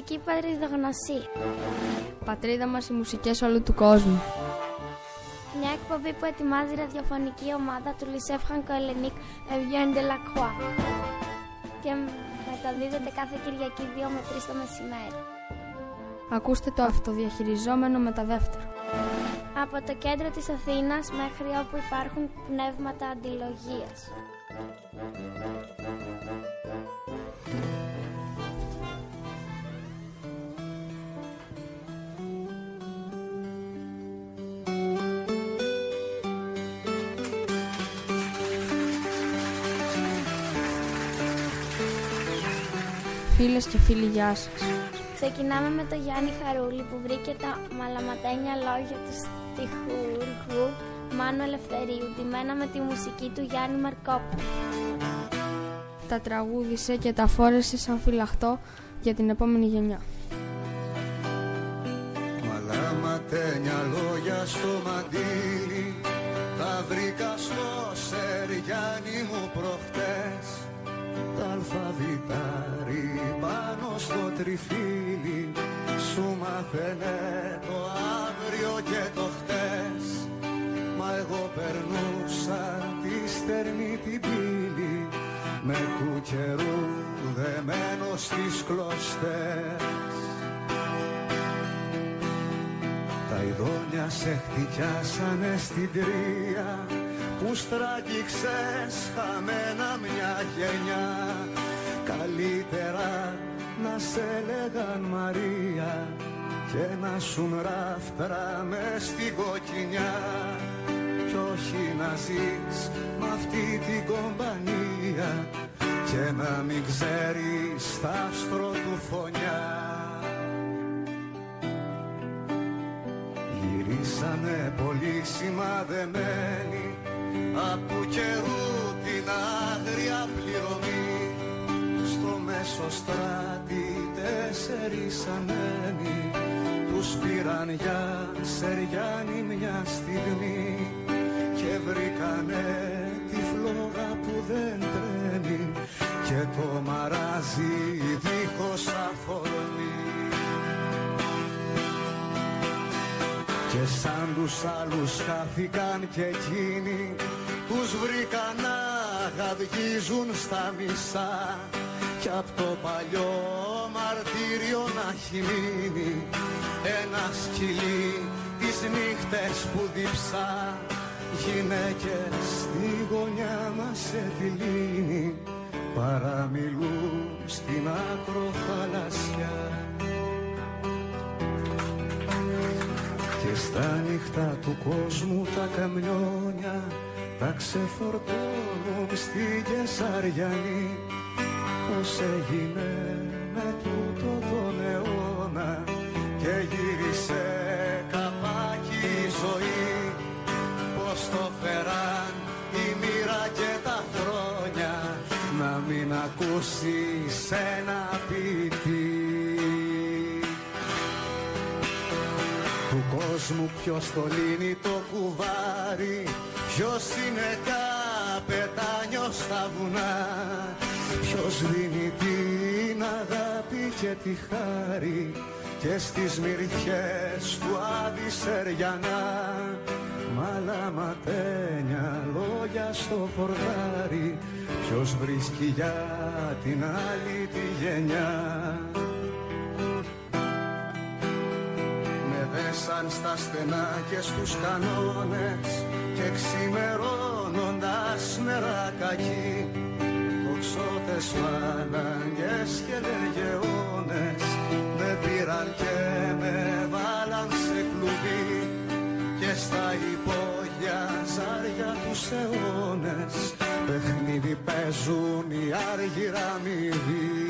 μουσική πατριδογνωσία. Πατρίδα μας οι μουσικές όλου του κόσμου. Μια εκπομπή που ετοιμάζει η ραδιοφωνική ομάδα του Λισεφ Χανκο Ελενίκ Ευγέν Ντελακουά. Και μεταδίδεται κάθε Κυριακή 2 με 3 το μεσημέρι. Ακούστε το αυτοδιαχειριζόμενο μεταδεύτερο. Από το κέντρο της Αθήνας μέχρι όπου υπάρχουν πνεύματα αντιλογίας. Φίλες και φίλοι, γεια σας. Ξεκινάμε με το Γιάννη Χαρούλη που βρήκε τα μαλαματένια λόγια του στιχουργού Μάνου Ελευθερίου, ντυμένα με τη μουσική του Γιάννη Μαρκόπου. Τα τραγούδισε και τα φόρεσε σαν φυλαχτό για την επόμενη γενιά. Μαλαματένια λόγια στο μαντίλι Τα βρήκα στο Σεριάννη μου προχτές Τα αλφαβητάρι πάνω στο τριφύλι. Σου μαθαίνε το αύριο και το χτες. Μα εγώ περνούσα τη στερνή την πύλη. Με του καιρού δεμένο στις κλωστές. Τα ειδόνια σε χτυπιάσανε στην τρία που στραγγίξες χαμένα μια γενιά Καλύτερα να σε λέγαν Μαρία και να σου ράφτρα μες στην κοκκινιά. Κι όχι να ζεις μ' αυτή την κομπανία και να μην ξέρεις τ' άστρο του φωνιά. Γυρίσανε πολύ σημαδεμένοι από καιρούς στο μέσο στράτη τέσσερις ανέμοι τους πήραν για σεριάνι μια στιγμή και βρήκανε τη φλόγα που δεν τρέμει και το μαράζι δίχως αφορμή Και σαν τους άλλους χάθηκαν και εκείνοι Τους βρήκαν να γαυγίζουν στα μισά Κι απ' το παλιό μαρτύριο να έχει μείνει Ένα σκυλί τις νύχτες που διψά Γυναίκες στη γωνιά μας σε τη λύνη Παραμιλούν στην ακροφαλασιά Και στα νύχτα του κόσμου τα καμιόνια τα ξεφορτώνουν στη Κεσαριανή Πώς έγινε με τούτο τον αιώνα και γύρισε καπάκι η ζωή. Πώς το φέραν η μοίρα και τα χρόνια να μην ακούσεις ένα ποιητή του κόσμου ποιος το λύνει το κουβάρι Ποιος είναι καπετάνιος στα βουνά Ποιος δίνει την αγάπη και τη χάρη Και στις μυριχές του Άδη Σεριανά. Μαλαματένια λόγια στο φορτάρι Ποιος βρίσκει για την άλλη τη γενιά. Δέσαν στα στενά και στους κανόνες και ξημερώνοντας νερά κακοί τοξότες φαναγγές και λεργεώνες με πήραν και με βάλαν σε κλουβί και στα υπόγεια ζάρια τους αιώνες. Παιχνίδι παίζουν οι άργυρα μηδοί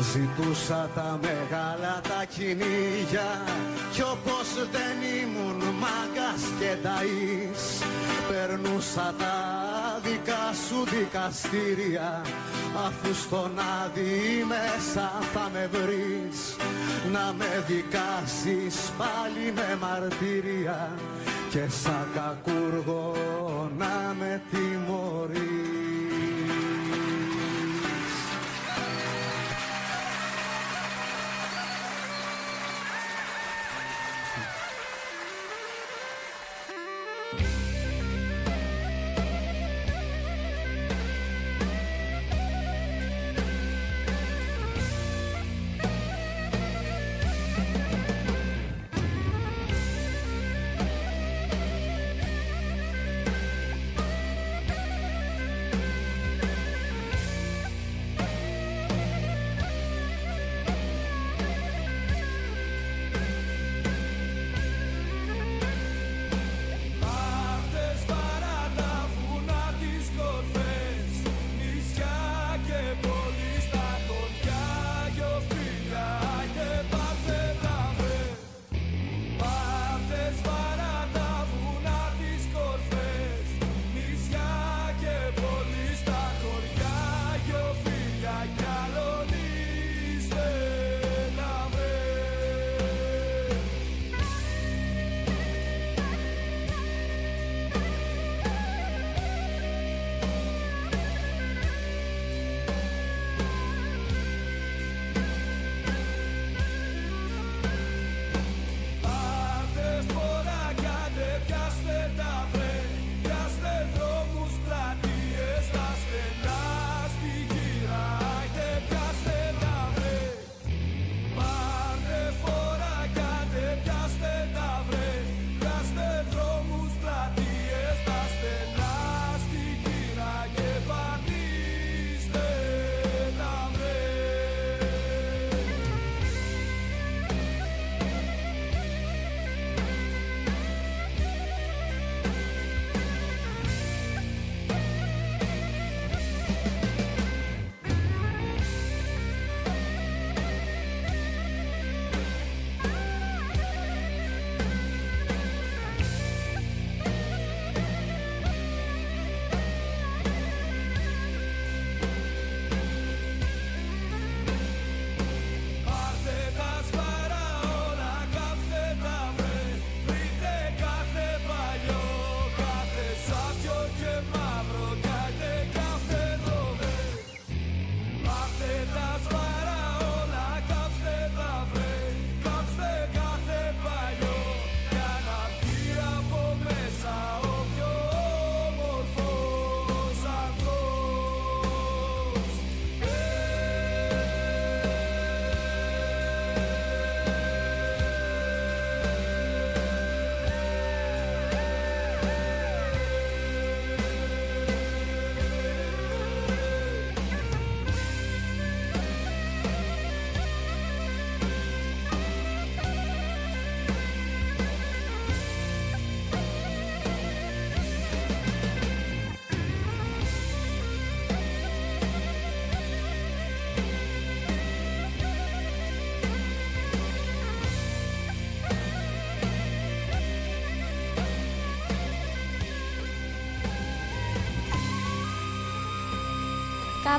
Ζητούσα τα μεγάλα τα κυνήγια Κι όπως δεν ήμουν μάγκας και ταΐς Περνούσα τα δικά σου δικαστήρια Αφού στον άδει μέσα θα με βρεις. Να με δικάσεις πάλι με μαρτύρια Και σαν κακούργο να με τιμωρείς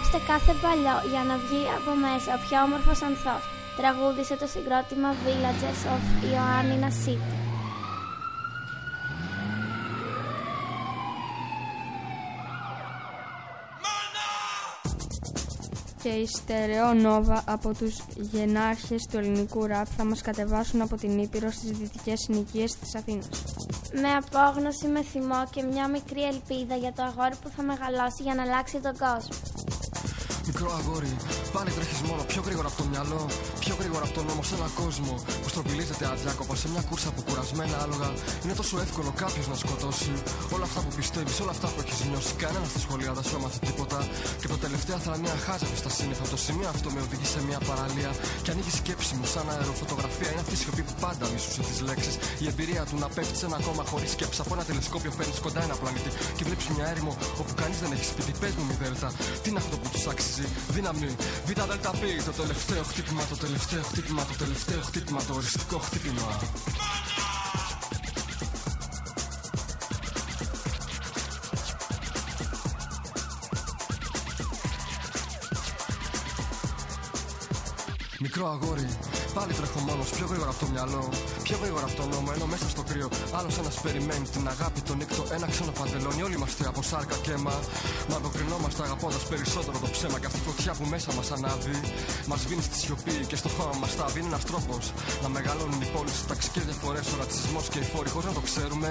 Θάψτε κάθε παλιό για να βγει από μέσα ο πιο όμορφος ανθός. Τραγούδισε το συγκρότημα Villages of Ioannina City. και η Στερεό Νόβα από τους γενάρχες του ελληνικού ραπ θα μας κατεβάσουν από την Ήπειρο στις δυτικές συνοικίες της Αθήνας. Με απόγνωση, με θυμό και μια μικρή ελπίδα για το αγόρι που θα μεγαλώσει για να αλλάξει τον κόσμο. Μικρό αγόρι, πάλι τρέχεις μόνο πιο γρήγορα από το μυαλό. Πιο γρήγορα από τον νόμο σε έναν κόσμο που στροπιλίζεται αδιάκοπα σε μια κούρσα από κουρασμένα άλογα. Είναι τόσο εύκολο κάποιος να σκοτώσει. Όλα αυτά που πιστεύεις, όλα αυτά που έχεις νιώσει. Κανένας στη σχολεία δεν σου έμαθε τίποτα. Και το τελευταία θρανία χάζευε στα σύννεφα. Το σημείο αυτό με οδηγεί σε μια παραλία. Και ανοίγει σκέψη μου σαν αεροφωτογραφία. Είναι αυτή η σιωπή που πάντα μίσουσε τις λέξεις. Η εμπειρία του να πέφτει σε ένα κόμμα χωρίς σκέψη. Από ένα τηλεσκόπιο φέρνεις κοντά ένα πλανήτη. Και βλέπεις μια έρημο όπου κανείς δεν έχει σπίτι. Πες μου μη δέλτα. Τι είναι αυτό που τους άξιζε; Δύναμη. Β' δελτα το τελευταίο χτύπημα, το τελευταίο χτύπημα, το τελευταίο χτύπημα, το οριστικό χτύπημα. Μικρό αγόρι, πάλι τρέχω μόνος πιο γρήγορα από το μυαλό. Πιο γρήγορα από το νόμο, ενώ μέσα στο κρύο άλλος ένας περιμένει την αγάπη, τον νύκτο, ένα ξένο παντελόνι. Όλοι είμαστε από σάρκα και αίμα. Μα αποκρινόμαστε αγαπώντας περισσότερο το ψέμα και αυτή η φωτιά που μέσα μας ανάβει. Μας βίνει στη σιωπή και στο χώμα μας τα Είναι ένας τρόπος να μεγαλώνουν οι πόλεις, ταξί και διαφορέ, ο ρατσισμός και οι φόροι χωρίς να το ξέρουμε.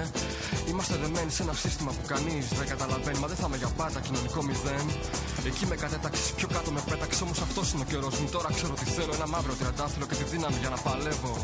Είμαστε δεμένοι σε ένα σύστημα που κανείς δεν καταλαβαίνει. Μα δεν θα είμαι για πάντα κοινωνικό μηδέν. Εκεί με κατέταξες, πιο κάτω με πέταξες, όμως αυτός είναι ο καιρός μου. Τώρα ξέρω τι θέλω, ένα μαύρο τριαντάφυλλο και τη δύναμη για να παλεύω.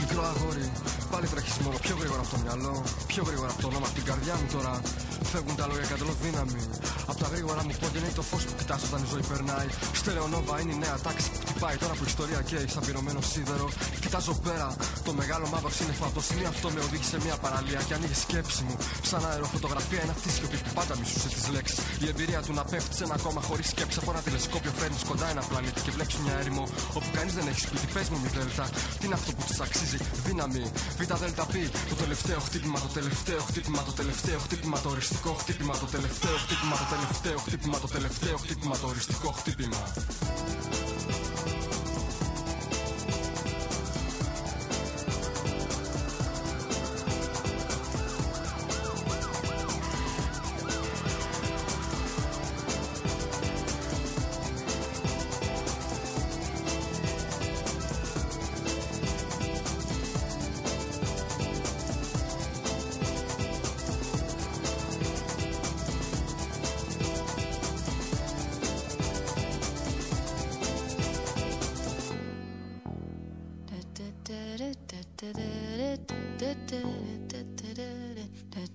Μικρό αγόρι, πάλι τρέχεις μόνο πιο γρήγορα από το μυαλό Πιο γρήγορα από το όνομα, την καρδιά μου τώρα Φεύγουν τα λόγια κατ' δύναμη Απ' τα γρήγορα μου πόδια είναι το φως που κοιτάς όταν η ζωή περνάει. Στερεονόβα είναι η νέα τάξη που χτυπάει τώρα που η ιστορία καίει σαν πυρωμένο σίδερο. Κοιτάζω πέρα, το μεγάλο μαύρο σύννεφο από το σημείο αυτό με οδήγησε σε μια παραλία και ανοίγει σκέψη μου. Σαν αεροφωτογραφία είναι αυτή η σιωπή που πάντα μισούσε τις λέξεις. Η εμπειρία του να πέφτει σε ένα κόμμα χωρίς σκέψη από ένα τηλεσκόπιο φέρνεις κοντά ένα πλανήτη και βλέπεις μια έρημο όπου κανείς δεν έχει σπίτι. Πες μου μη δέλτα, τι είναι αυτό που της αξίζει; Δύναμη, β' δέλτα πει το τελευταίο χτύπημα, το τελευταίο χτύπημα, το τελευταίο χτύπημα, το οριστικό χτύπημα, το τελευταίο χτύπημα, το τελευταίο χτύπημα, το τελευταίο χτύπημα, το οριστικό χτύπημα.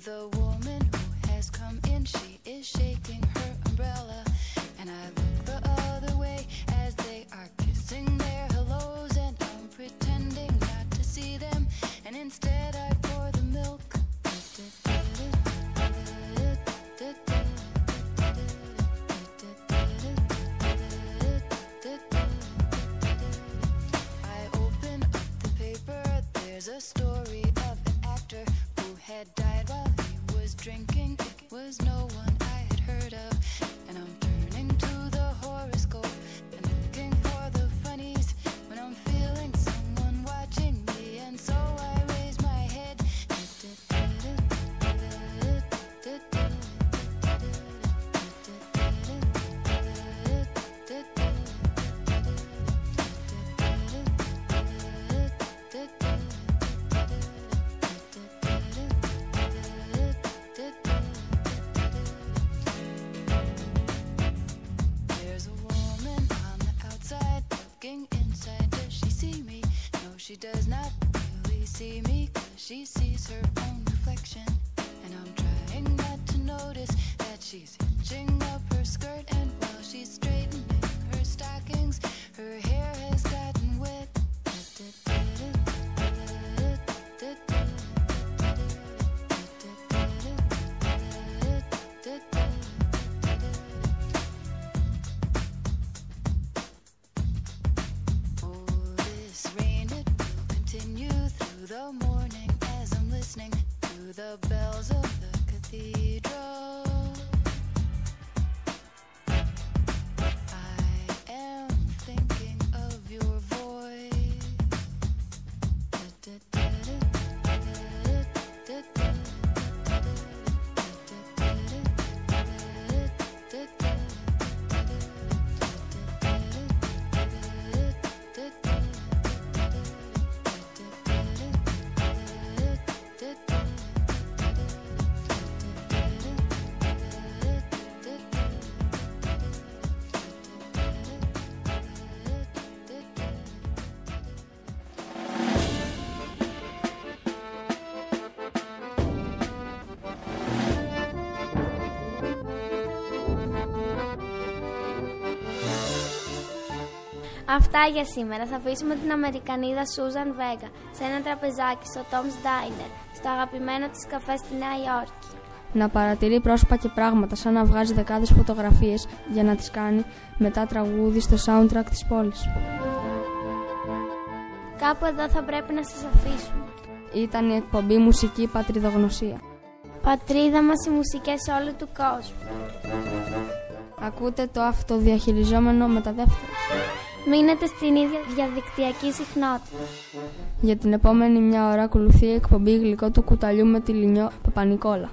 the was drinking was no one. She sees her own reflection. And I'm trying not to notice that she's Αυτά για σήμερα. Θα αφήσουμε την Αμερικανίδα Σούζαν Βέγκα σε ένα τραπεζάκι στο Tom's Diner, στο αγαπημένο της καφέ στη Νέα Υόρκη. Να παρατηρεί πρόσωπα και πράγματα σαν να βγάζει δεκάδες φωτογραφίες για να τις κάνει μετά τραγούδι στο soundtrack της πόλης. Κάπου εδώ θα πρέπει να σας αφήσουμε. Ήταν η εκπομπή Μουσική Πατριδογνωσία. Πατρίδα μας οι μουσικές όλου του κόσμου. Ακούτε το αυτοδιαχειριζόμενο μεταδεύτερο. Μείνετε στην ίδια διαδικτυακή συχνότητα. Για την επόμενη μια ώρα ακολουθεί η εκπομπή γλυκό του κουταλιού με τη Λινιό Παπανικόλα.